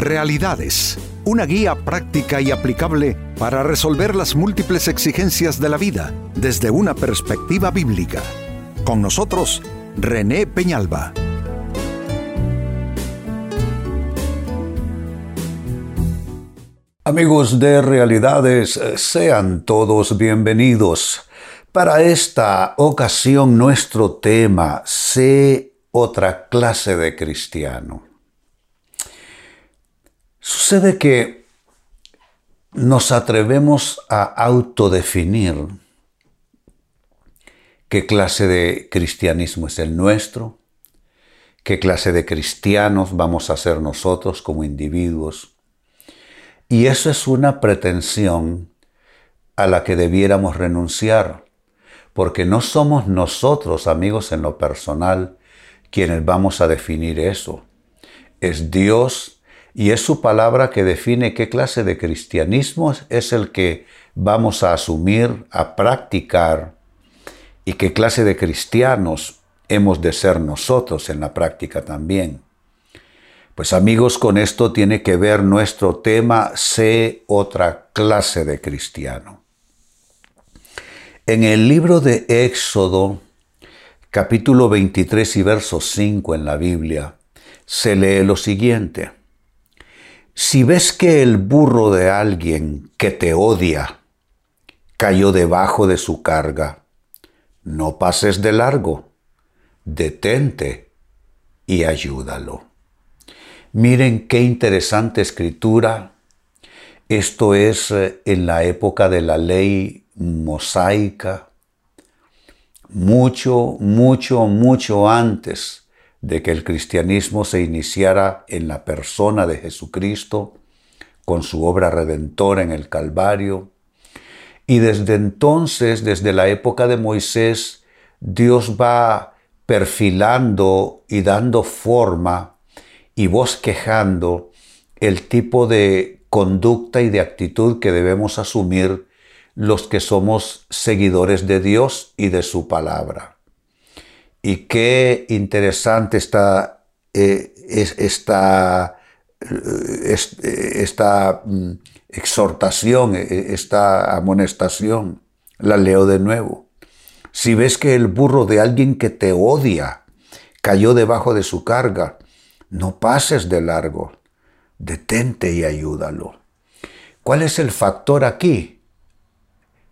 Realidades, una guía práctica y aplicable para resolver las múltiples exigencias de la vida desde una perspectiva bíblica. Con nosotros, René Peñalba. Amigos de Realidades, sean todos bienvenidos. Para esta ocasión nuestro tema, sé otra clase de cristiano. Sucede que nos atrevemos a autodefinir qué clase de cristianismo es el nuestro, qué clase de cristianos vamos a ser nosotros como individuos. Y eso es una pretensión a la que debiéramos renunciar, porque no somos nosotros, amigos, en lo personal, quienes vamos a definir eso. Es Dios y es su palabra que define qué clase de cristianismo es el que vamos a asumir, a practicar y qué clase de cristianos hemos de ser nosotros en la práctica también. Pues amigos, con esto tiene que ver nuestro tema, sé otra clase de cristiano. En el libro de Éxodo, capítulo 23 y verso 5 en la Biblia, se lee lo siguiente. Si ves que el burro de alguien que te odia cayó debajo de su carga, no pases de largo, detente y ayúdalo. Miren qué interesante escritura. Esto es eh, en la época de la ley mosaica, mucho, mucho, mucho antes de que el cristianismo se iniciara en la persona de Jesucristo, con su obra redentora en el Calvario. Y desde entonces, desde la época de Moisés, Dios va perfilando y dando forma y bosquejando el tipo de conducta y de actitud que debemos asumir los que somos seguidores de Dios y de su palabra. Y qué interesante está eh, esta, eh, esta mm, exhortación, esta amonestación. La leo de nuevo. Si ves que el burro de alguien que te odia cayó debajo de su carga, no pases de largo, detente y ayúdalo. ¿Cuál es el factor aquí?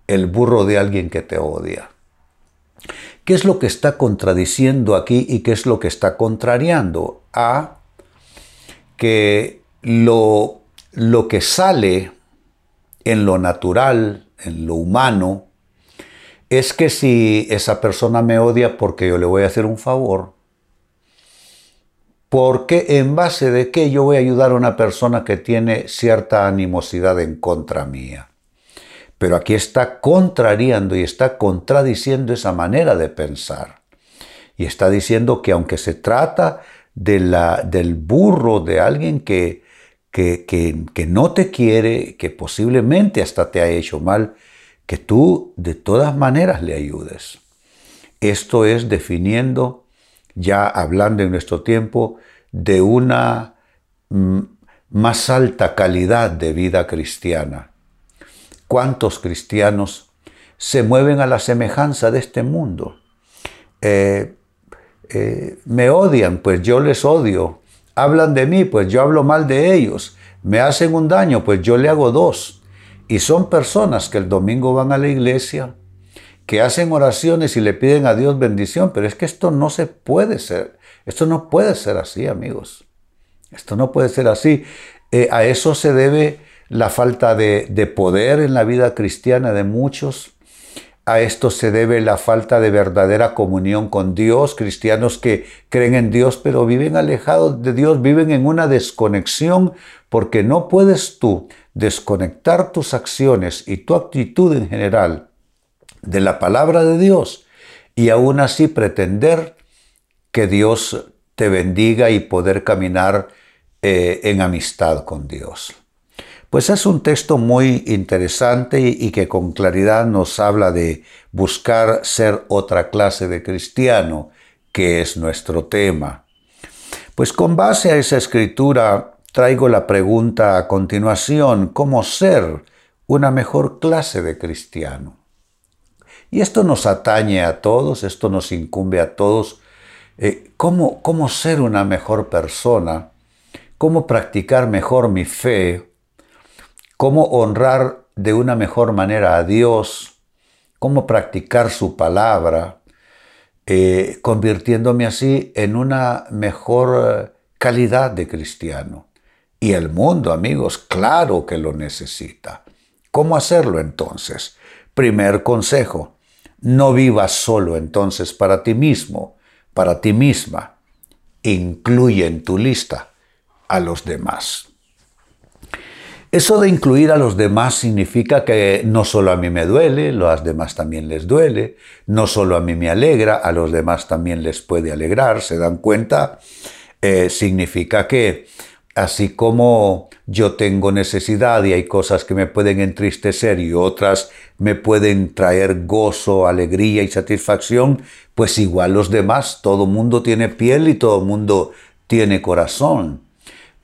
El burro de alguien que te odia. ¿Qué es lo que está contradiciendo aquí y qué es lo que está contrariando? A que lo, lo que sale en lo natural, en lo humano, es que si esa persona me odia porque yo le voy a hacer un favor, porque en base de qué yo voy a ayudar a una persona que tiene cierta animosidad en contra mía. Pero aquí está contrariando y está contradiciendo esa manera de pensar. Y está diciendo que aunque se trata de la, del burro de alguien que, que, que, no te quiere, que posiblemente hasta te ha hecho mal, que tú de todas maneras le ayudes. Esto es definiendo, ya hablando en nuestro tiempo, de una mm, más alta calidad de vida cristiana ¿Cuántos cristianos se mueven a la semejanza de este mundo? Eh, eh, me odian, pues yo les odio. Hablan de mí, pues yo hablo mal de ellos. Me hacen un daño, pues yo le hago dos. Y son personas que el domingo van a la iglesia, que hacen oraciones y le piden a Dios bendición, pero es que esto no se puede ser. Esto no puede ser así, amigos. Esto no puede ser así. Eh, a eso se debe la falta de, poder en la vida cristiana de muchos. A esto se debe la falta de verdadera comunión con Dios, cristianos que creen en Dios pero viven alejados de Dios, viven en una desconexión porque no puedes tú desconectar tus acciones y tu actitud en general de la palabra de Dios y aún así pretender que Dios te bendiga y poder caminar eh, en amistad con Dios. Pues es un texto muy interesante y que con claridad nos habla de buscar ser otra clase de cristiano, que es nuestro tema. Pues con base a esa escritura traigo la pregunta a continuación, ¿cómo ser una mejor clase de cristiano? Y esto nos atañe a todos, esto nos incumbe a todos. Eh, ¿cómo, ¿Cómo ser una mejor persona? ¿Cómo practicar mejor mi fe? ¿Cómo honrar de una mejor manera a Dios? ¿Cómo practicar su palabra? Eh, convirtiéndome así en una mejor eh, calidad de cristiano. Y el mundo, amigos, claro que lo necesita. ¿Cómo hacerlo entonces? Primer consejo, no vivas solo entonces para ti mismo, para ti misma. Incluye en tu lista a los demás. Eso de incluir a los demás significa que no solo a mí me duele, a los demás también les duele, no solo a mí me alegra, a los demás también les puede alegrar, ¿se dan cuenta? Eh, significa que así como yo tengo necesidad y hay cosas que me pueden entristecer y otras me pueden traer gozo, alegría y satisfacción, pues igual los demás, todo mundo tiene piel y todo mundo tiene corazón.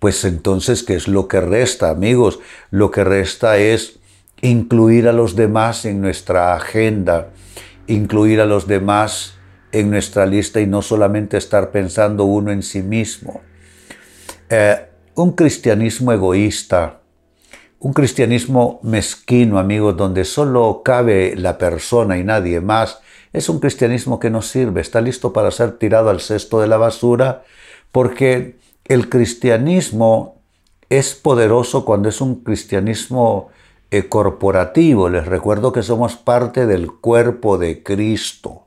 Pues entonces, ¿qué es lo que resta, amigos? Lo que resta es incluir a los demás en nuestra agenda, incluir a los demás en nuestra lista y no solamente estar pensando uno en sí mismo. Eh, un cristianismo egoísta, un cristianismo mezquino, amigos, donde solo cabe la persona y nadie más, es un cristianismo que no sirve, está listo para ser tirado al cesto de la basura, porque el cristianismo es poderoso cuando es un cristianismo eh, corporativo. Les recuerdo que somos parte del cuerpo de Cristo.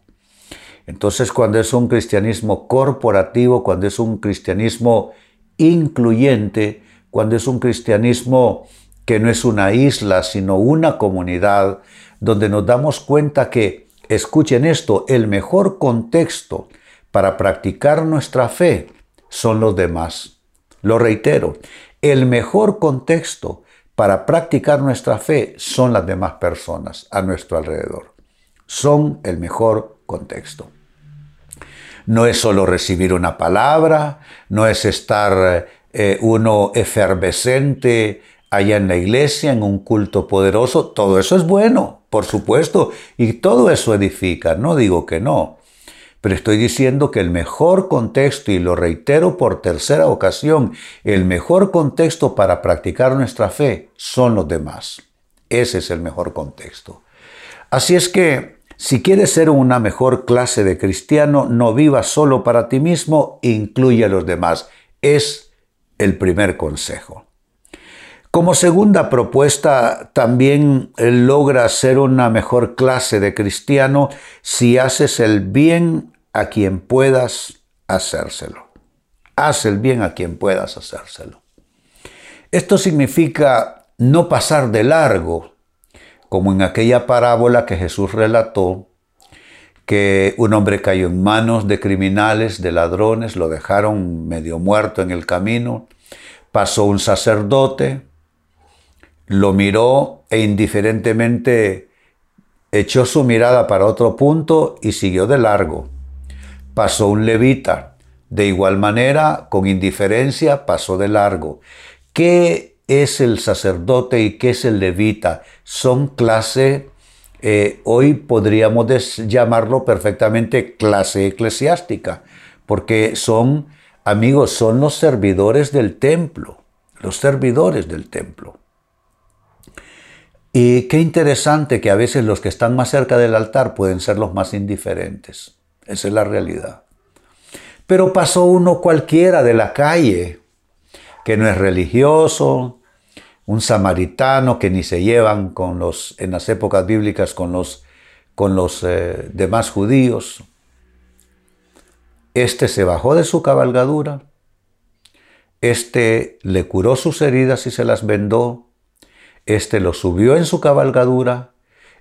Entonces, cuando es un cristianismo corporativo, cuando es un cristianismo incluyente, cuando es un cristianismo que no es una isla, sino una comunidad, donde nos damos cuenta que, escuchen esto, el mejor contexto para practicar nuestra fe son los demás. Lo reitero, el mejor contexto para practicar nuestra fe son las demás personas a nuestro alrededor. Son el mejor contexto. No es solo recibir una palabra, no es estar eh, uno efervescente allá en la iglesia, en un culto poderoso. Todo eso es bueno, por supuesto, y todo eso edifica, no digo que no. Pero estoy diciendo que el mejor contexto, y lo reitero por tercera ocasión, el mejor contexto para practicar nuestra fe son los demás. Ese es el mejor contexto. Así es que si quieres ser una mejor clase de cristiano, no vivas solo para ti mismo, incluye a los demás. Es el primer consejo. Como segunda propuesta, también logra ser una mejor clase de cristiano si haces el bien a quien puedas hacérselo. Haz el bien a quien puedas hacérselo. Esto significa no pasar de largo como en aquella parábola que Jesús relató, que un hombre cayó en manos de criminales, de ladrones, lo dejaron medio muerto en el camino, pasó un sacerdote, lo miró e indiferentemente echó su mirada para otro punto y siguió de largo. Pasó un levita, de igual manera, con indiferencia, pasó de largo. ¿Qué es el sacerdote y qué es el levita. Son clase, eh, hoy podríamos llamarlo perfectamente clase eclesiástica, porque son, amigos, son los servidores del templo, los servidores del templo. Y qué interesante que a veces los que están más cerca del altar pueden ser los más indiferentes. Esa es la realidad. Pero pasó uno cualquiera de la calle, que no es religioso, un samaritano que ni se llevan con los, en las épocas bíblicas con los, con los eh, demás judíos. Este se bajó de su cabalgadura, este le curó sus heridas y se las vendó, este lo subió en su cabalgadura,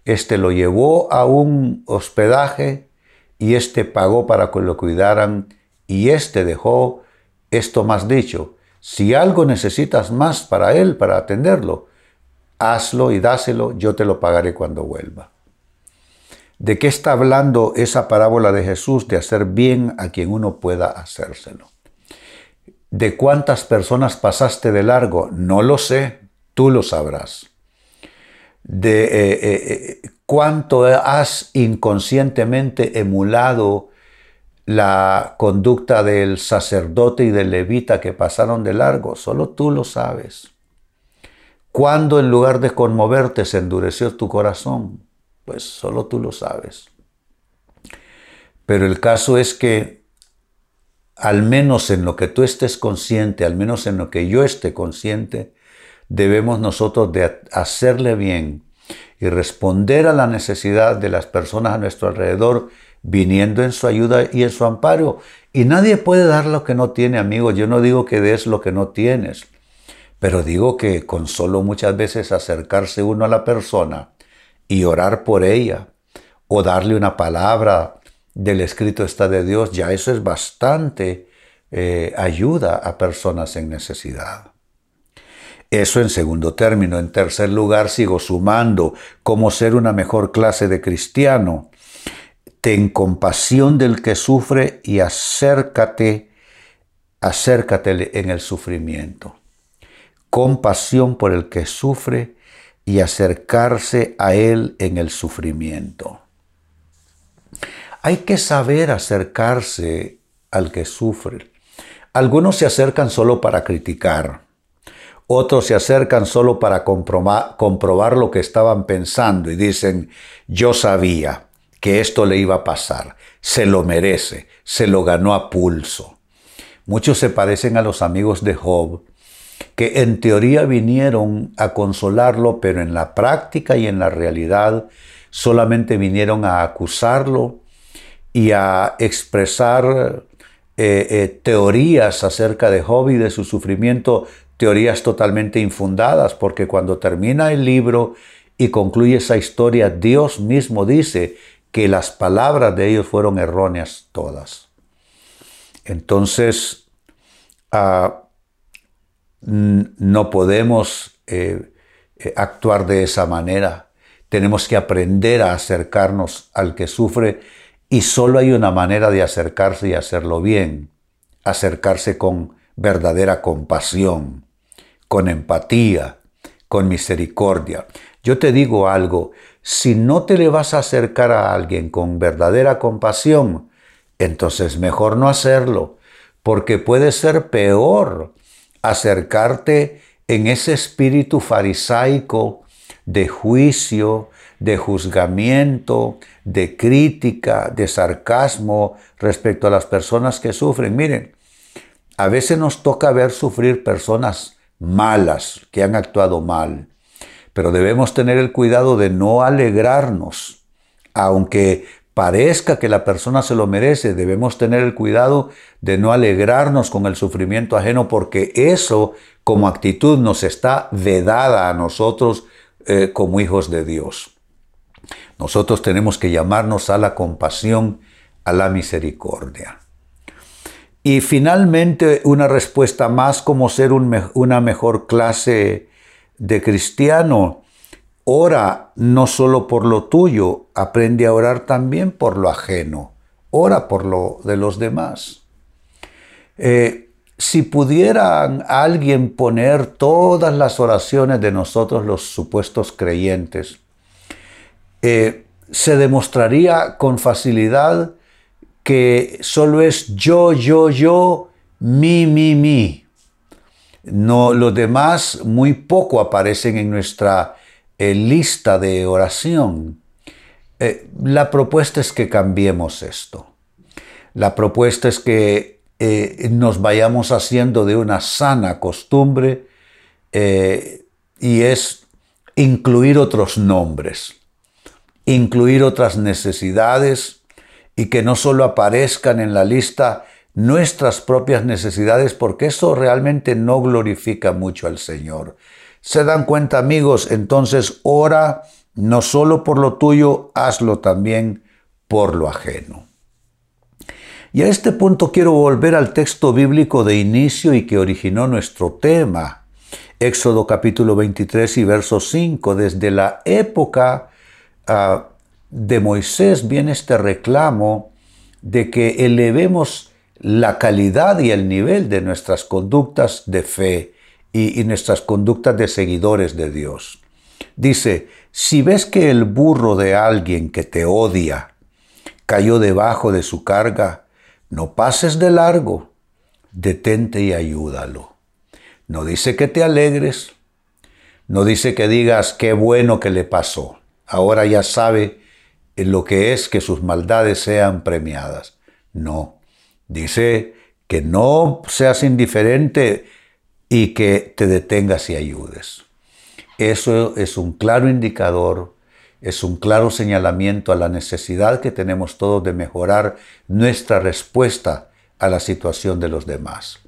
este lo llevó a un hospedaje y este pagó para que lo cuidaran y este dejó esto más dicho, si algo necesitas más para él, para atenderlo, hazlo y dáselo, yo te lo pagaré cuando vuelva. ¿De qué está hablando esa parábola de Jesús de hacer bien a quien uno pueda hacérselo? ¿De cuántas personas pasaste de largo? No lo sé, tú lo sabrás. De eh, eh, eh, cuánto has inconscientemente emulado la conducta del sacerdote y del levita que pasaron de largo, solo tú lo sabes. ¿Cuándo en lugar de conmoverte se endureció tu corazón? Pues solo tú lo sabes. Pero el caso es que al menos en lo que tú estés consciente, al menos en lo que yo esté consciente, debemos nosotros de hacerle bien y responder a la necesidad de las personas a nuestro alrededor viniendo en su ayuda y en su amparo. Y nadie puede dar lo que no tiene, amigos. Yo no digo que des lo que no tienes, pero digo que con solo muchas veces acercarse uno a la persona y orar por ella o darle una palabra del escrito está de Dios, ya eso es bastante eh, ayuda a personas en necesidad. Eso en segundo término. En tercer lugar, sigo sumando cómo ser una mejor clase de cristiano ten compasión del que sufre y acércate, acércate en el sufrimiento. Compasión por el que sufre y acercarse a él en el sufrimiento. Hay que saber acercarse al que sufre. Algunos se acercan solo para criticar, otros se acercan solo para comprobar, lo que estaban pensando y dicen, yo sabía, que esto le iba a pasar. Se lo merece, se lo ganó a pulso. Muchos se parecen a los amigos de Job, que en teoría vinieron a consolarlo, pero en la práctica y en la realidad solamente vinieron a acusarlo y a expresar eh, eh, teorías acerca de Job y de su sufrimiento, teorías totalmente infundadas, porque cuando termina el libro y concluye esa historia, Dios mismo dice que las palabras de ellos fueron erróneas todas. Entonces, ah, no podemos eh, eh, actuar de esa manera. Tenemos que aprender a acercarnos al que sufre y solo hay una manera de acercarse y hacerlo bien. Acercarse con verdadera compasión, con empatía, con misericordia. Yo te digo algo, si no te le vas a acercar a alguien con verdadera compasión, entonces mejor no hacerlo, porque puede ser peor acercarte en ese espíritu farisaico de juicio, de juzgamiento, de crítica, de sarcasmo respecto a las personas que sufren. Miren, a veces nos toca ver sufrir personas malas, que han actuado mal pero debemos tener el cuidado de no alegrarnos, aunque parezca que la persona se lo merece, debemos tener el cuidado de no alegrarnos con el sufrimiento ajeno, porque eso como actitud nos está vedada a nosotros eh, como hijos de Dios. Nosotros tenemos que llamarnos a la compasión, a la misericordia. Y finalmente una respuesta más como ser una mejor clase de cristiano, ora no solo por lo tuyo, aprende a orar también por lo ajeno. Ora por lo de los demás. Eh, si pudieran alguien poner todas las oraciones de nosotros los supuestos creyentes, eh, se demostraría con facilidad que solo es yo, yo, yo, mi, mi, mi. No, los demás muy poco aparecen en nuestra eh, lista de oración. Eh, la propuesta es que cambiemos esto. La propuesta es que eh, nos vayamos haciendo de una sana costumbre y es incluir otros nombres, incluir otras necesidades y que no solo aparezcan en la lista nuestras propias necesidades porque eso realmente no glorifica mucho al Señor. ¿Se dan cuenta amigos? Entonces ora no solo por lo tuyo, hazlo también por lo ajeno. Y a este punto quiero volver al texto bíblico de inicio y que originó nuestro tema. Éxodo capítulo 23 y verso 5. Desde la época ah, de Moisés viene este reclamo de que elevemos la calidad y el nivel de nuestras conductas de fe y, nuestras conductas de seguidores de Dios. Dice, si ves que el burro de alguien que te odia cayó debajo de su carga, no pases de largo, detente y ayúdalo. No dice que te alegres, no dice que digas qué bueno que le pasó. Ahora ya sabe lo que es que sus maldades sean premiadas. No, dice que no seas indiferente y que te detengas y ayudes. Eso es un claro indicador, es un claro señalamiento a la necesidad que tenemos todos de mejorar nuestra respuesta a la situación de los demás.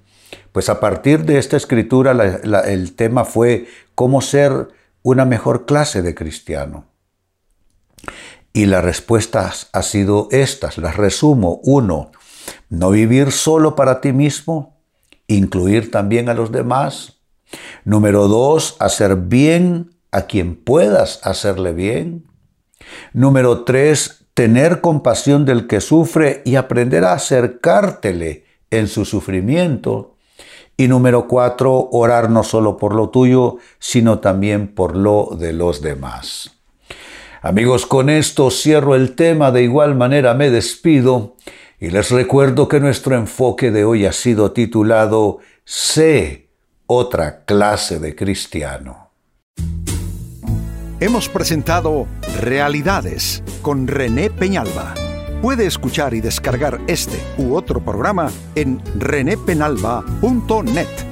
Pues a partir de esta escritura el tema fue cómo ser una mejor clase de cristiano. Y las respuestas han sido estas, las resumo. Uno, no vivir solo para ti mismo, incluir también a los demás. Número dos, hacer bien a quien puedas hacerle bien. Número tres, tener compasión del que sufre y aprender a acercártele en su sufrimiento. Y número cuatro, orar no solo por lo tuyo, sino también por lo de los demás. Amigos, con esto cierro el tema, de igual manera me despido y les recuerdo que nuestro enfoque de hoy ha sido titulado Sé otra clase de cristiano. Hemos presentado Realidades con René Peñalba. Puede escuchar y descargar este u otro programa en renépenalba.net.